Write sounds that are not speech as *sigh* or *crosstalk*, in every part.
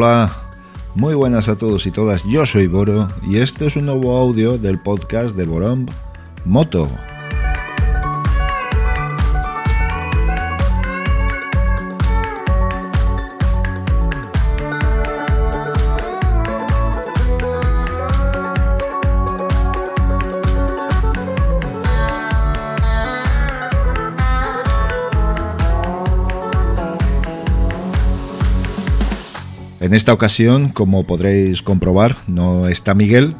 Hola, muy buenas a todos y todas, yo soy Boro y este es un nuevo audio del podcast de Borom Moto. En esta ocasión, como podréis comprobar, no está Miguel.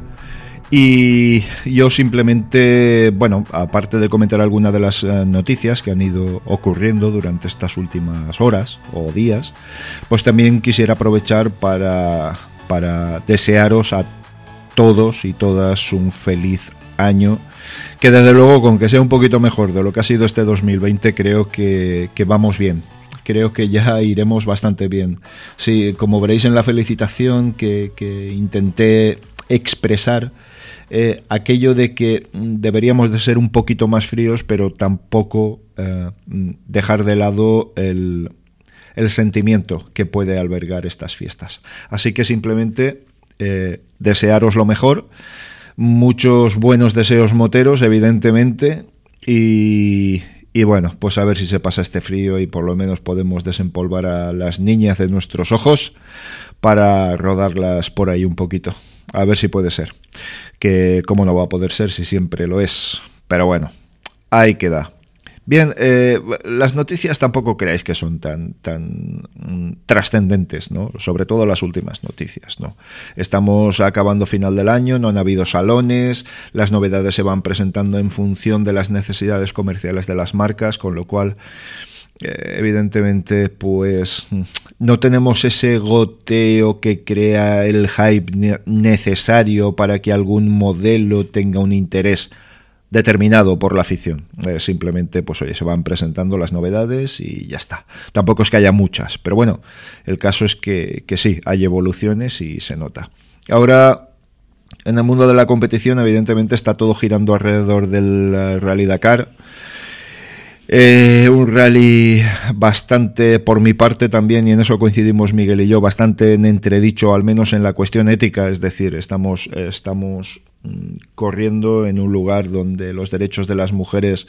Y yo simplemente, bueno, aparte de comentar algunas de las eh, noticias que han ido ocurriendo durante estas últimas horas o días, pues también quisiera aprovechar para, para desearos a todos y todas un feliz año que desde luego con que sea un poquito mejor de lo que ha sido este 2020 creo que, que vamos bien creo que ya iremos bastante bien. Sí, como veréis en la felicitación que, intenté expresar, eh, aquello de que mm, deberíamos de ser un poquito más fríos, pero tampoco eh, mm, dejar de lado el, el, sentimiento que puede albergar estas fiestas. Así que simplemente eh, desearos lo mejor, muchos buenos deseos moteros, evidentemente, y, y bueno, pues a ver si se pasa este frío y por lo menos podemos desempolvar a las niñas de nuestros ojos para rodarlas por ahí un poquito. A ver si puede ser. Que cómo no va a poder ser si siempre lo es. Pero bueno, ahí queda. Bien, eh, las noticias tampoco creáis que son tan, tan mm, trascendentes, ¿no? Sobre todo las últimas noticias, ¿no? Estamos acabando final del año, no han habido salones, las novedades se van presentando en función de las necesidades comerciales de las marcas, con lo cual eh, evidentemente pues no tenemos ese goteo que crea el hype necesario para que algún modelo tenga un interés determinado por la afición. Eh, simplemente, pues oye, se van presentando las novedades y ya está. Tampoco es que haya muchas, pero bueno, el caso es que, que sí, hay evoluciones y se nota. Ahora, en el mundo de la competición, evidentemente está todo girando alrededor del Rally Dakar. Eh, un rally bastante, por mi parte también, y en eso coincidimos Miguel y yo, bastante en entredicho, al menos en la cuestión ética, es decir, estamos, estamos mm, corriendo en un lugar donde los derechos de las mujeres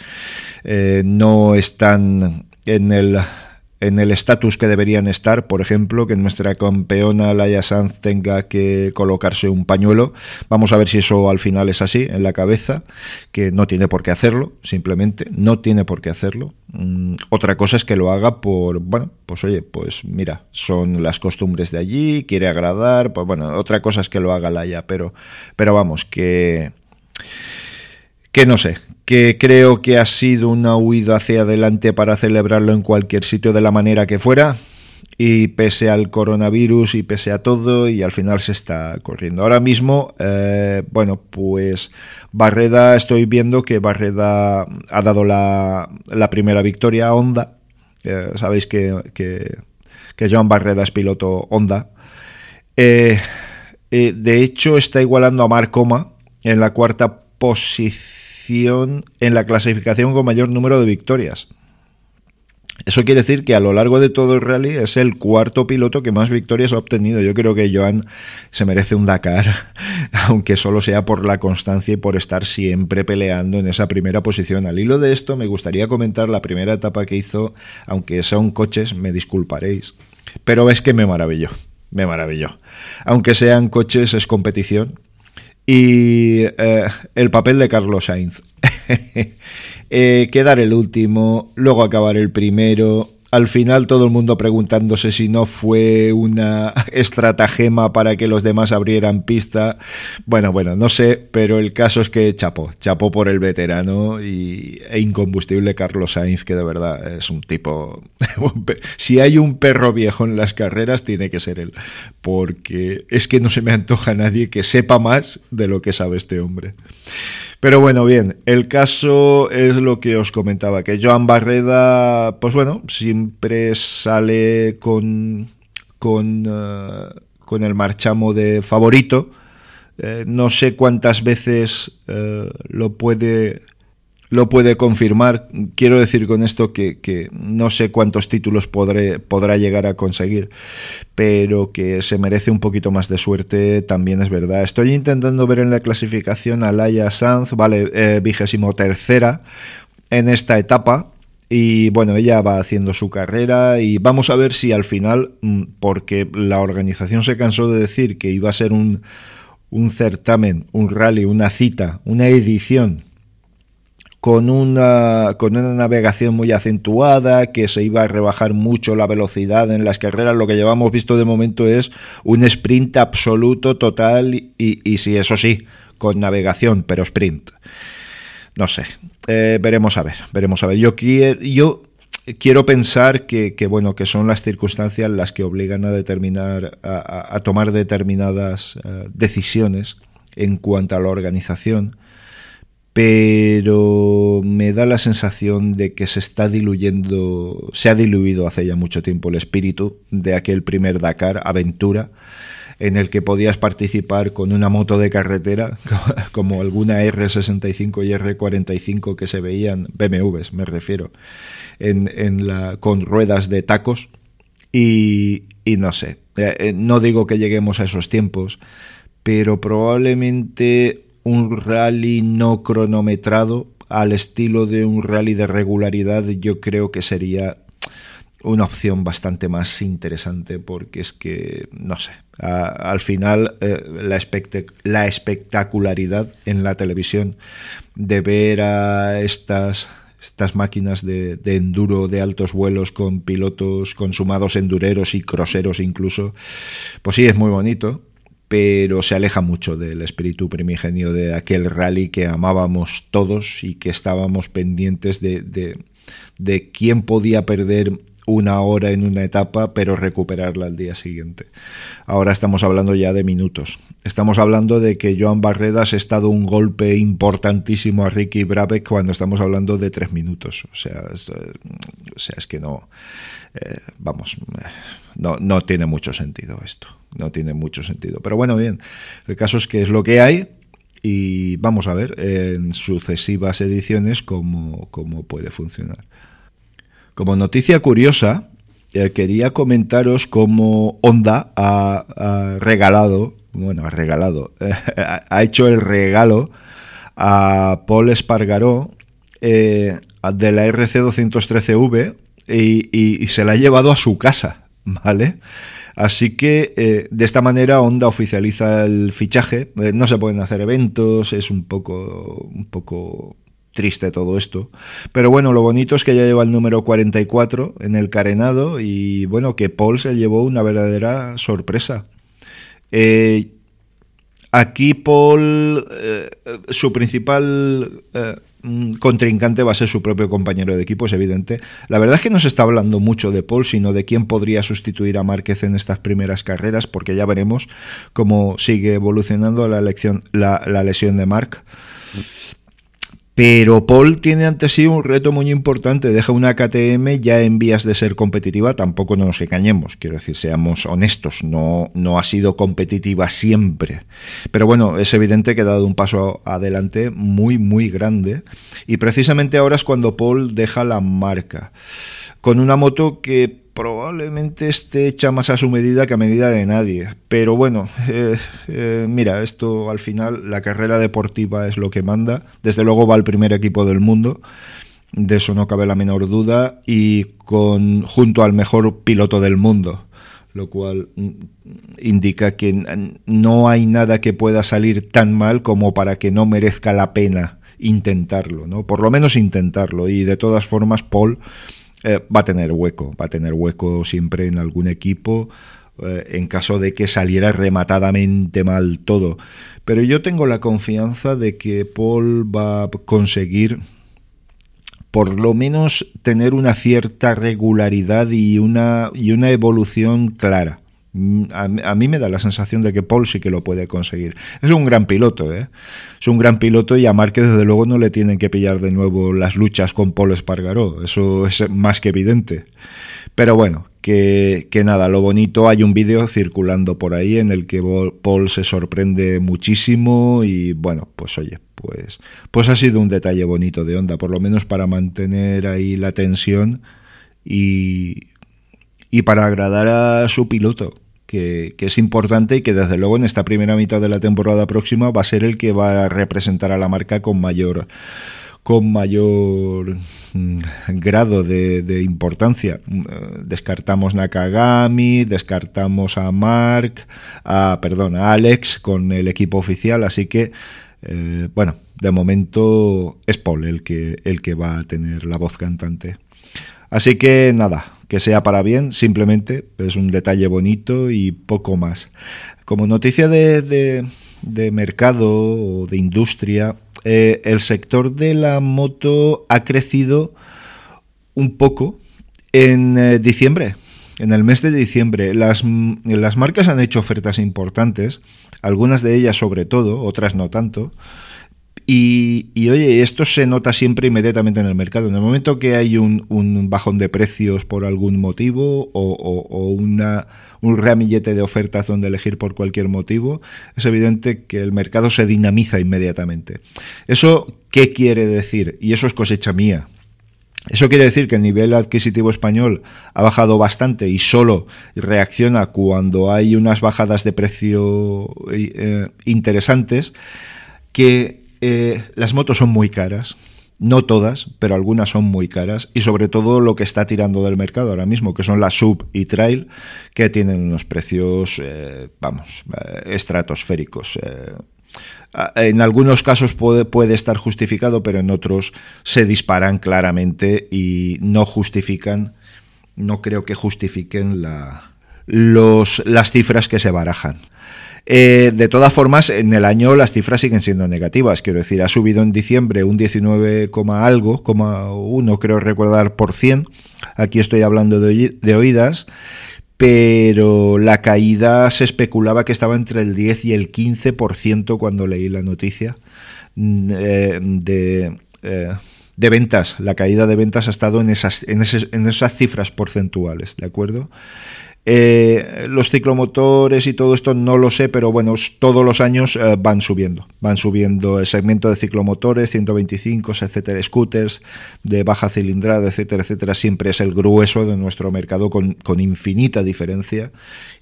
eh, no están en el en el estatus que deberían estar, por ejemplo, que nuestra campeona Laia Sanz tenga que colocarse un pañuelo. Vamos a ver si eso al final es así en la cabeza, que no tiene por qué hacerlo, simplemente no tiene por qué hacerlo. Mm, otra cosa es que lo haga por, bueno, pues oye, pues mira, son las costumbres de allí, quiere agradar, pues bueno, otra cosa es que lo haga Laia, pero, pero vamos, que que no sé, que creo que ha sido una huida hacia adelante para celebrarlo en cualquier sitio de la manera que fuera y pese al coronavirus y pese a todo y al final se está corriendo. Ahora mismo, eh, bueno, pues Barreda, estoy viendo que Barreda ha dado la, la primera victoria a Honda. Eh, sabéis que, que, Joan Barreda es piloto Honda. Eh, de hecho, está igualando a Marcoma en la cuarta posición en la clasificación con mayor número de victorias. Eso quiere decir que a lo largo de todo el rally es el cuarto piloto que más victorias ha obtenido. Yo creo que Joan se merece un Dakar, *laughs* aunque solo sea por la constancia y por estar siempre peleando en esa primera posición. Al hilo de esto, me gustaría comentar la primera etapa que hizo, aunque son coches, me disculparéis, pero es que me maravilló, me maravilló. Aunque sean coches, es competición y eh, el papel de Carlos Sainz. *laughs* eh, quedar el último, luego acabar el primero, al final todo el mundo preguntándose si no fue una *laughs* estratagema para que los demás abrieran pista. Bueno, bueno, no sé, pero el caso es que chapó, chapó por el veterano y, e incombustible Carlos Sainz, que de verdad es un tipo... *laughs* si hay un perro viejo en las carreras, tiene que ser él, porque es que no se me antoja nadie que sepa más de lo que sabe este hombre. Pero bueno, bien, el caso es lo que os comentaba, que Joan Barreda, pues bueno, siempre sale con, con, eh, con el marchamo de favorito. Eh, no sé cuántas veces eh, lo puede lo puede confirmar. Quiero decir con esto que, no sé cuántos títulos podré, podrá llegar a conseguir, pero que se merece un poquito más de suerte también es verdad. Estoy intentando ver en la clasificación a Laia Sanz, vale, eh, vigésimo tercera en esta etapa. Y bueno, ella va haciendo su carrera y vamos a ver si al final, mm, porque la organización se cansó de decir que iba a ser un, un certamen, un rally, una cita, una edición con una, con una navegación muy acentuada, que se iba a rebajar mucho la velocidad en las carreras. Lo que llevamos visto de momento es un sprint absoluto, total, y, y sí, eso sí, con navegación, pero sprint. No sé, eh, veremos a ver, veremos a ver. Yo quiero, yo quiero pensar que, bueno, que son las circunstancias las que obligan a determinar, a, tomar determinadas eh, decisiones en cuanto a la organización pero me da la sensación de que se está diluyendo, se ha diluido hace ya mucho tiempo el espíritu de aquel primer Dakar, aventura, en el que podías participar con una moto de carretera, *laughs* como alguna R65 y R45 que se veían, BMWs me refiero, en, la, con ruedas de tacos, y, y no sé, eh, eh, no digo que lleguemos a esos tiempos, pero probablemente un rally no cronometrado al estilo de un rally de regularidad, yo creo que sería una opción bastante más interesante porque es que, no sé, al final eh, la, la, espectacularidad en la televisión de ver a estas, máquinas de, de, enduro de altos vuelos con pilotos consumados endureros y croseros incluso, pues sí, es muy bonito, pero se aleja mucho del espíritu primigenio de aquel rally que amábamos todos y que estábamos pendientes de, de, quién podía perder una hora en una etapa, pero recuperarla al día siguiente. Ahora estamos hablando ya de minutos. Estamos hablando de que Joan Barredas ha estado un golpe importantísimo a Ricky Brabeck cuando estamos hablando de tres minutos. O sea, es, o sea, es que no. Eh, vamos, no, no tiene mucho sentido esto no tiene mucho sentido. Pero bueno, bien, el caso es que es lo que hay y vamos a ver en sucesivas ediciones cómo, cómo puede funcionar. Como noticia curiosa, eh, quería comentaros cómo Honda ha, regalado, bueno, ha regalado, *laughs* ha hecho el regalo a Paul Espargaró eh, de la RC213V y, y se la ha llevado a su casa, ¿vale? Así que eh, de esta manera Honda oficializa el fichaje. Eh, no se pueden hacer eventos, es un poco, un poco triste todo esto. Pero bueno, lo bonito es que ya lleva el número 44 en el carenado y bueno, que Paul se llevó una verdadera sorpresa. Eh, aquí Paul, su principal contrincante va a ser su propio compañero de equipo, es evidente. La verdad es que no se está hablando mucho de Paul, sino de quién podría sustituir a Márquez en estas primeras carreras, porque ya veremos cómo sigue evolucionando la, la lesión de Marc. Pero Paul tiene ante sí un reto muy importante. Deja una KTM ya en vías de ser competitiva. Tampoco nos engañemos. Quiero decir, seamos honestos. No, no ha sido competitiva siempre. Pero bueno, es evidente que ha dado un paso adelante muy, muy grande. Y precisamente ahora es cuando Paul deja la marca. Con una moto que probablemente esté hecha más a su medida que a medida de nadie. Pero bueno, eh, eh, mira, esto al final, la carrera deportiva es lo que manda. Desde luego va al primer equipo del mundo, de eso no cabe la menor duda, y con junto al mejor piloto del mundo lo cual mm, indica que no hay nada que pueda salir tan mal como para que no merezca la pena intentarlo, ¿no? Por lo menos intentarlo. Y de todas formas, Paul eh, va a tener hueco, va a tener hueco siempre en algún equipo eh, en caso de que saliera rematadamente mal todo. Pero yo tengo la confianza de que Paul va a conseguir por lo menos tener una cierta regularidad y una, y una evolución clara. Mm, a, mí me da la sensación de que Paul sí que lo puede conseguir. Es un gran piloto, ¿eh? Es un gran piloto y a Márquez desde luego no le tienen que pillar de nuevo las luchas con Paul Espargaró. Eso es más que evidente. Pero bueno, que, que nada, lo bonito, hay un vídeo circulando por ahí en el que Paul se sorprende muchísimo y bueno, pues oye, pues, pues ha sido un detalle bonito de Honda, por lo menos para mantener ahí la tensión y, y para agradar a su piloto. Que, es importante y que desde luego en esta primera mitad de la temporada próxima va a ser el que va a representar a la marca con mayor con mayor mm, grado de, importancia. Mm, descartamos Nakagami, descartamos a Mark, a, perdón, a Alex con el equipo oficial, así que, eh, bueno, de momento es Paul el que, el que va a tener la voz cantante. Así que nada, que sea para bien, simplemente es un detalle bonito y poco más. Como noticia de, de, mercado o de industria, eh, el sector de la moto ha crecido un poco en eh, diciembre. En el mes de diciembre las, las marcas han hecho ofertas importantes, algunas de ellas sobre todo, otras no tanto. Y, oye, esto se nota siempre inmediatamente en el mercado. En el momento que hay un, bajón de precios por algún motivo o, una, un ramillete de ofertas donde elegir por cualquier motivo, es evidente que el mercado se dinamiza inmediatamente. ¿Eso qué quiere decir? Y eso es cosecha mía. Eso quiere decir que el nivel adquisitivo español ha bajado bastante y solo reacciona cuando hay unas bajadas de precio eh, interesantes que eh, las motos son muy caras. No todas, pero algunas son muy caras y sobre todo lo que está tirando del mercado ahora mismo, que son las sub y trail, que tienen unos precios, eh, vamos, eh, estratosféricos. en algunos casos puede, estar justificado, pero en otros se disparan claramente y no justifican, no creo que justifiquen las cifras que se barajan. Eh, de todas formas, en el año las cifras siguen siendo negativas. Quiero decir, ha subido en diciembre un 19, algo, uno creo recordar por cien. Aquí estoy hablando de, oídas pero la caída se especulaba que estaba entre el 10 y el 15% cuando leí la noticia mm, eh, de, eh, de, ventas. La caída de ventas ha estado en esas, en, en esas cifras porcentuales, ¿de acuerdo? Eh, los ciclomotores y todo esto no lo sé, pero bueno, todos los años eh, van subiendo. Van subiendo el segmento de ciclomotores, 125, etcétera, scooters de baja cilindrada, etcétera, etcétera. Siempre es el grueso de nuestro mercado con, con infinita diferencia.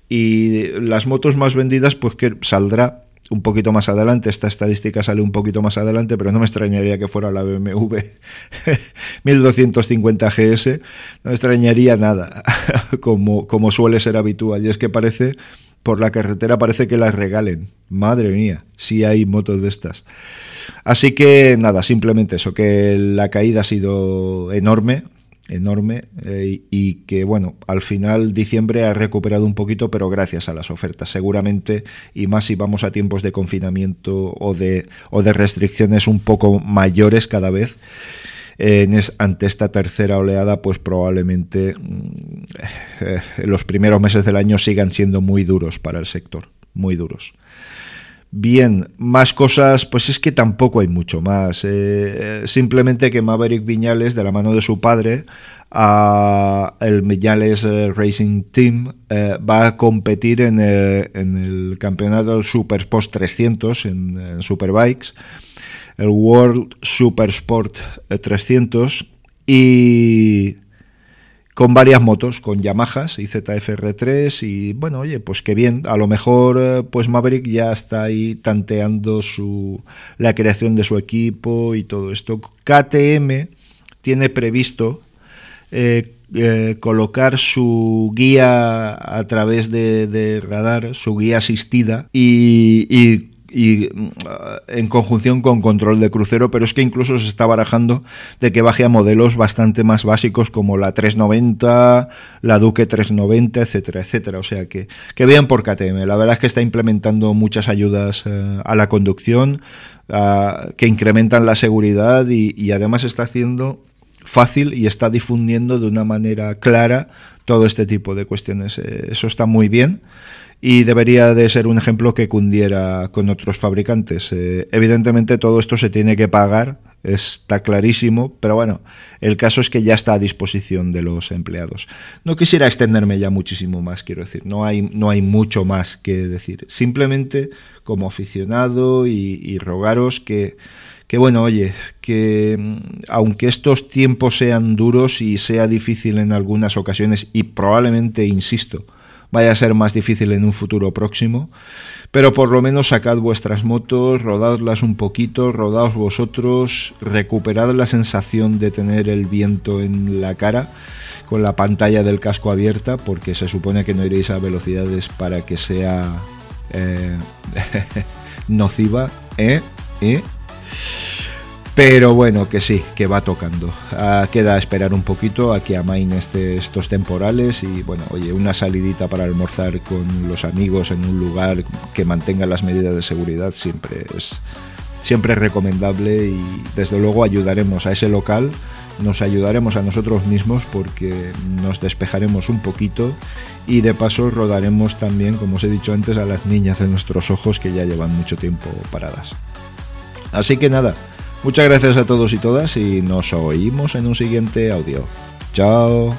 Y las motos más vendidas, pues que saldrá un poquito más adelante, esta estadística sale un poquito más adelante, pero no me extrañaría que fuera la BMW 1250 GS, no me extrañaría nada, *laughs* como, como suele ser habitual, y es que parece, por la carretera parece que las regalen, madre mía, si hay motos de estas. Así que nada, simplemente eso, que la caída ha sido enorme, enorme eh, y que bueno al final diciembre ha recuperado un poquito pero gracias a las ofertas. Seguramente y más si vamos a tiempos de confinamiento o de o de restricciones un poco mayores cada vez ante esta tercera oleada pues probablemente mm, eh, los primeros meses del año sigan siendo muy duros para el sector muy duros Bien, más cosas, pues es que tampoco hay mucho más. Eh, simplemente que Maverick Viñales, de la mano de su padre, a el Viñales eh, Racing Team eh, va a competir en el, en el campeonato Super Sport 300 en, en, Superbikes, el World Super Sport 300 y con varias motos, con Yamahas y ZFR3 y bueno, oye, pues qué bien, a lo mejor eh, pues Maverick ya está ahí tanteando su la creación de su equipo y todo esto. KTM tiene previsto eh, eh, colocar su guía a través de, radar, su guía asistida y, y y mm, en conjunción con control de crucero, pero es que incluso se está barajando de que baje a modelos bastante más básicos como la 390, la Duque 390, etcétera, etcétera. O sea que, que bien por KTM. La verdad es que está implementando muchas ayudas eh, a la conducción que incrementan la seguridad y, y además está haciendo fácil y está difundiendo de una manera clara todo este tipo de cuestiones. Eh, eso está muy bien y debería de ser un ejemplo que cundiera con otros fabricantes. Eh, evidentemente todo esto se tiene que pagar está clarísimo, pero bueno, el caso es que ya está a disposición de los empleados. No quisiera extenderme ya muchísimo más, quiero decir, no hay, no hay mucho más que decir. Simplemente como aficionado y, rogaros que, que, bueno, oye, que mm, aunque estos tiempos sean duros y sea difícil en algunas ocasiones, y probablemente, insisto, vaya a ser más difícil en un futuro próximo, pero por lo menos sacad vuestras motos, rodadlas un poquito, rodaos vosotros, recuperad la sensación de tener el viento en la cara con la pantalla del casco abierta, porque se supone que no iréis a velocidades para que sea eh, *laughs* nociva, ¿eh? ¿eh? Pero bueno, que sí, que va tocando. Ah, queda esperar un poquito a que amain este, estos temporales y bueno, oye, una salidita para almorzar con los amigos en un lugar que mantenga las medidas de seguridad siempre es, siempre es recomendable y desde luego ayudaremos a ese local, nos ayudaremos a nosotros mismos porque nos despejaremos un poquito y de paso rodaremos también, como os he dicho antes, a las niñas de nuestros ojos que ya llevan mucho tiempo paradas. Así que nada, Muchas gracias a todos y todas y nos oímos en un siguiente audio. Chao.